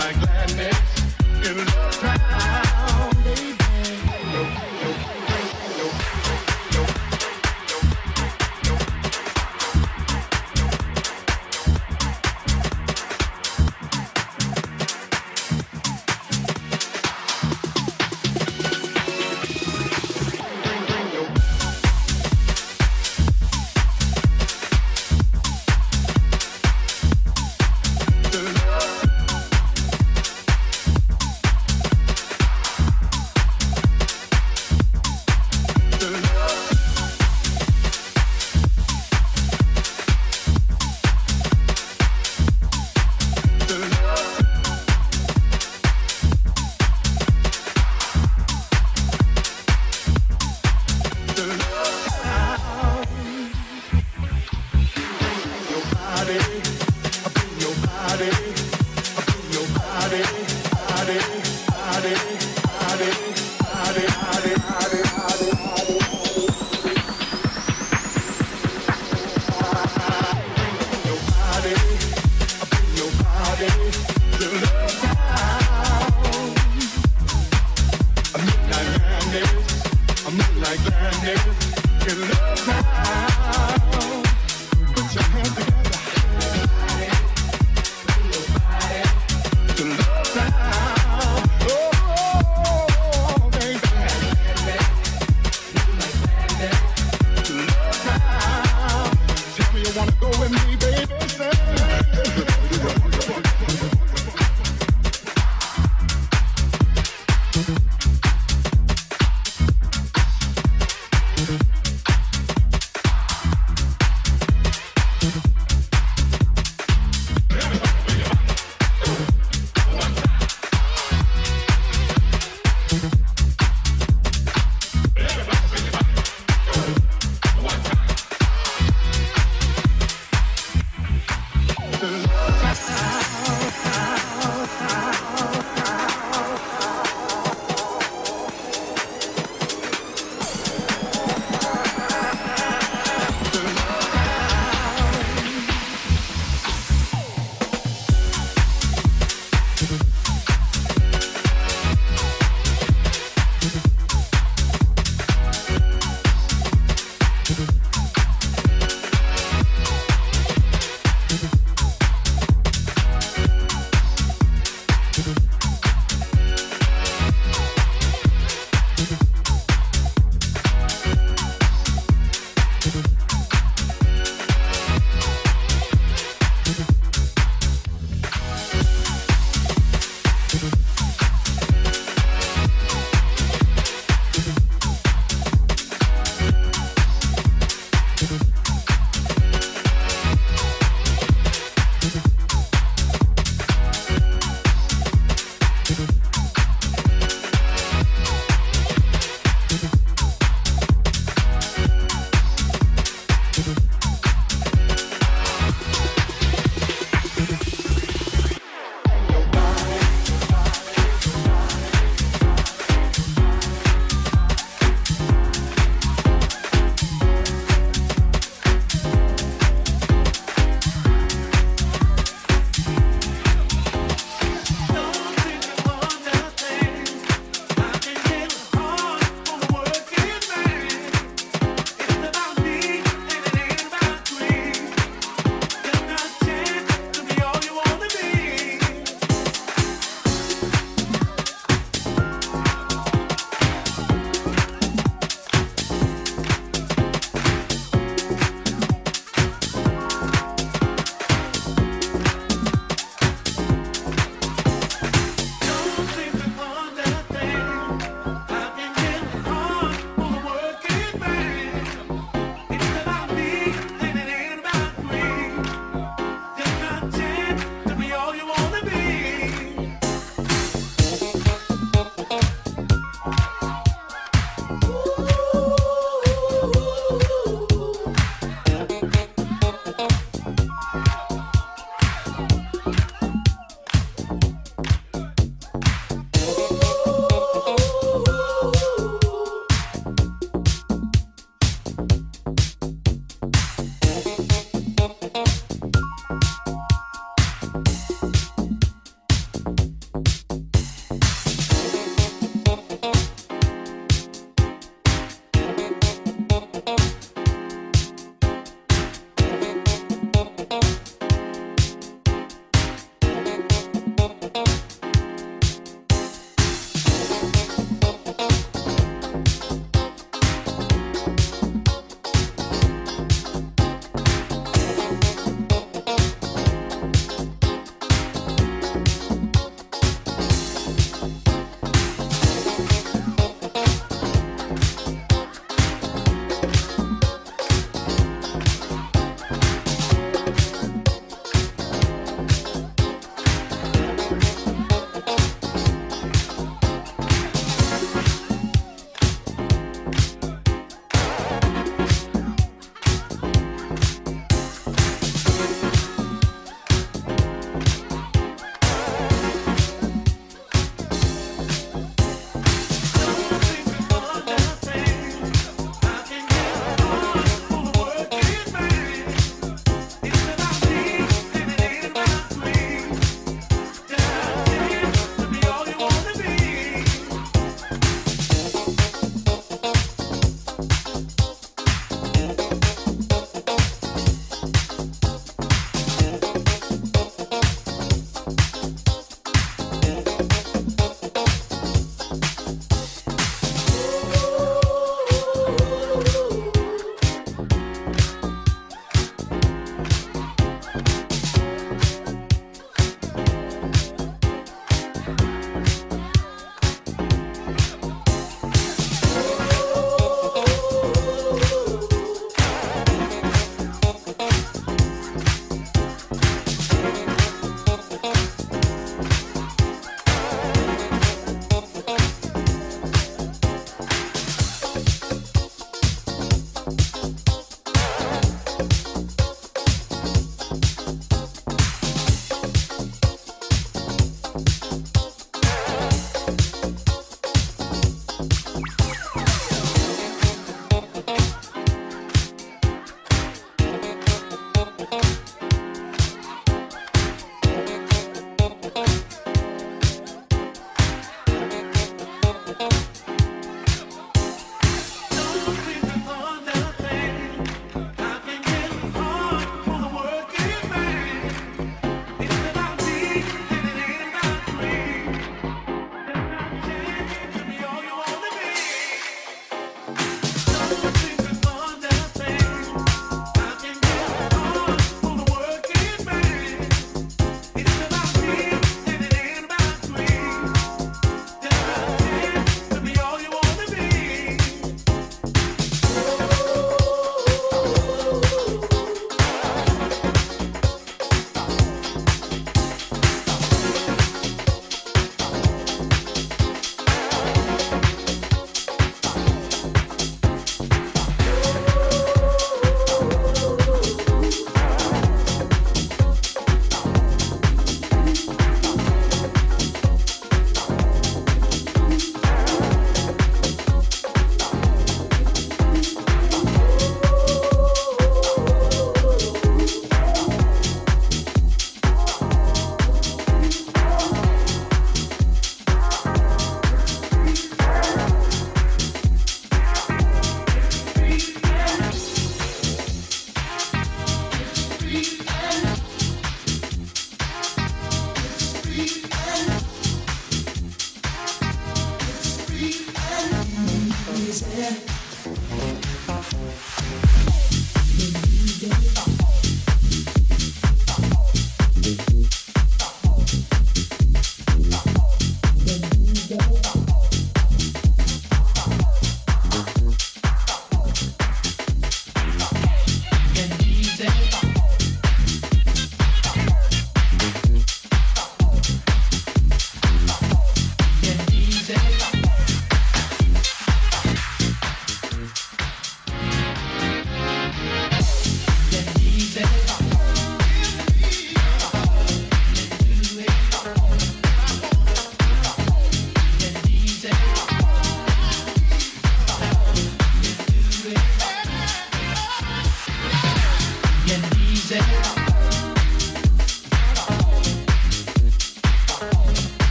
my gladness in a love trial.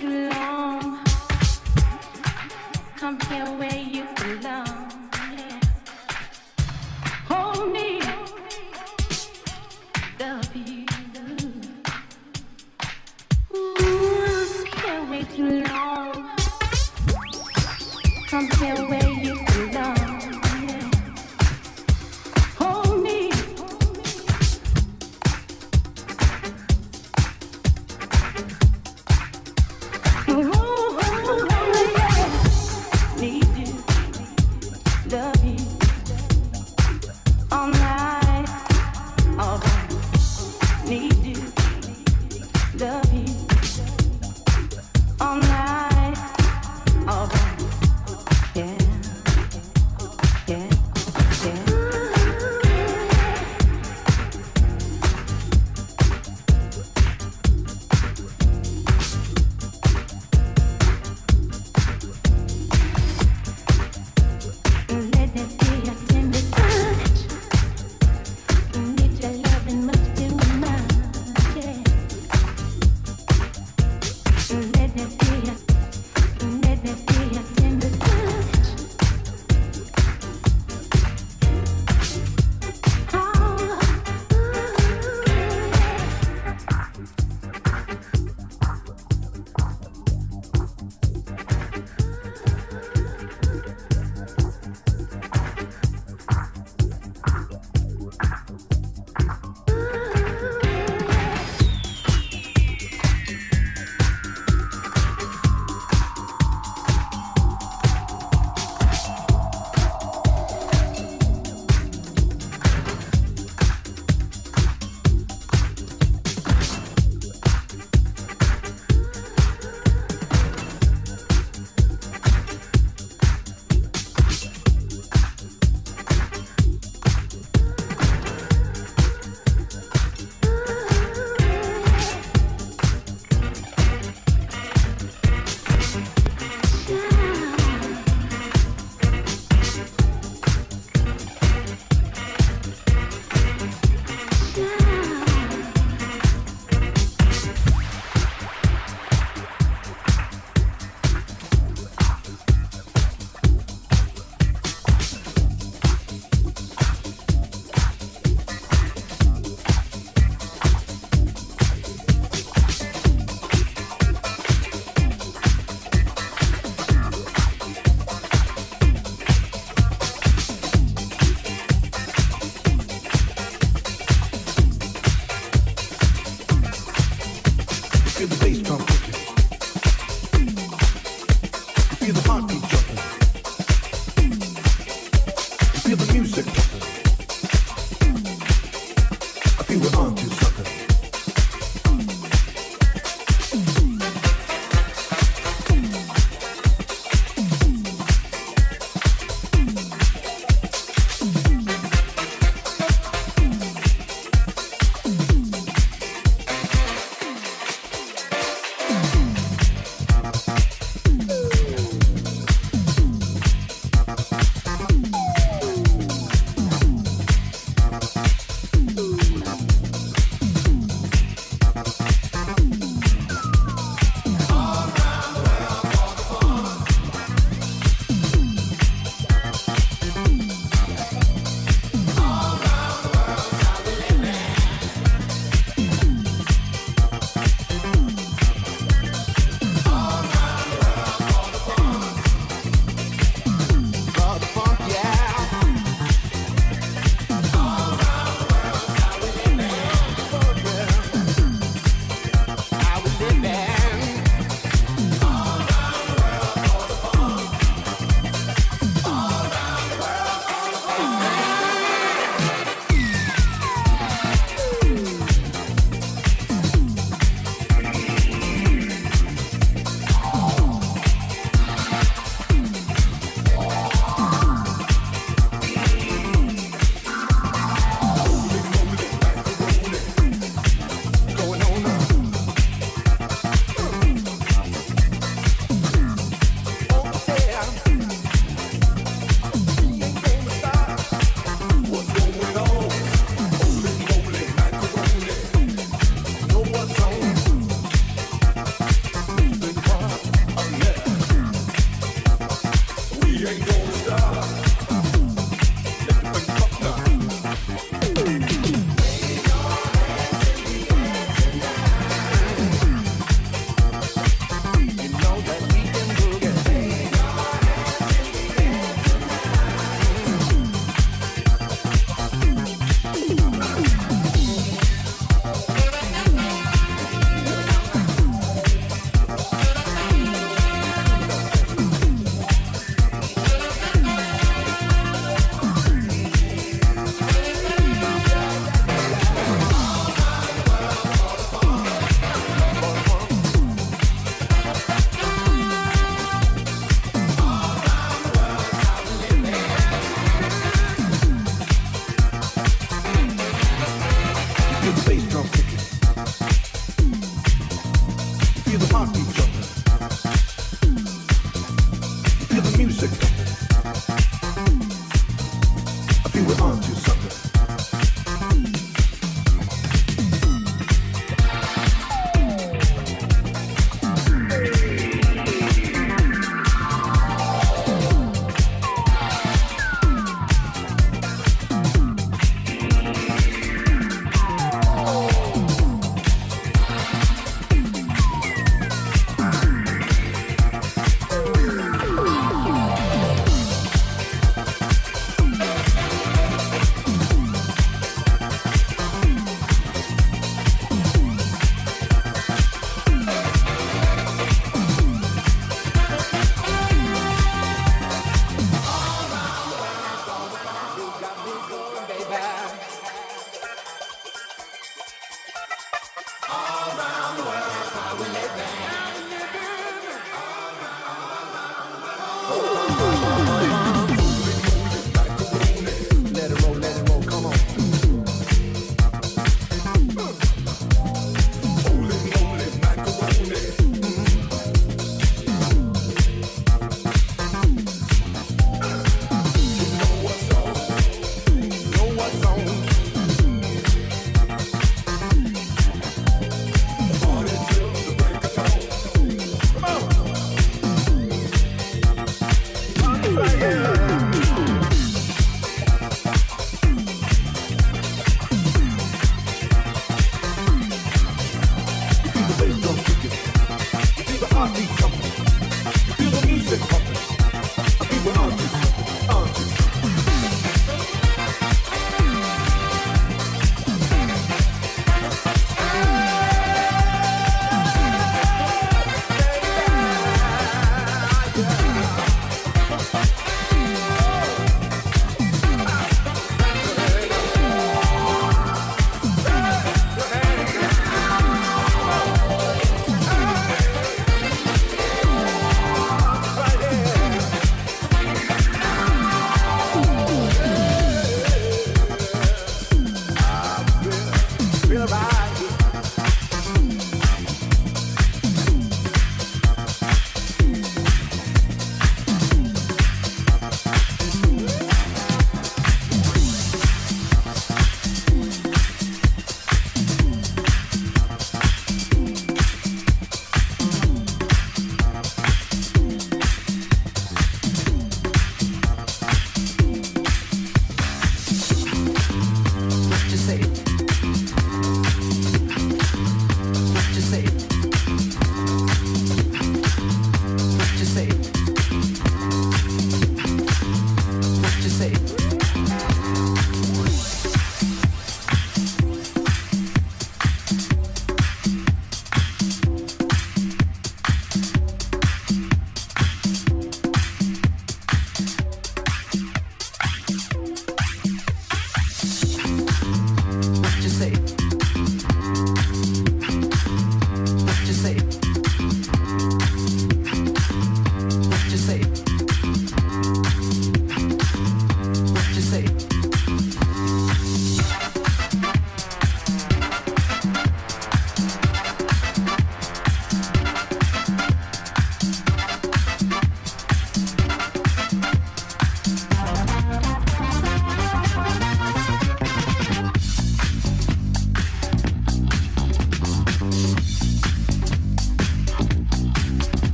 too long. Come here, wait.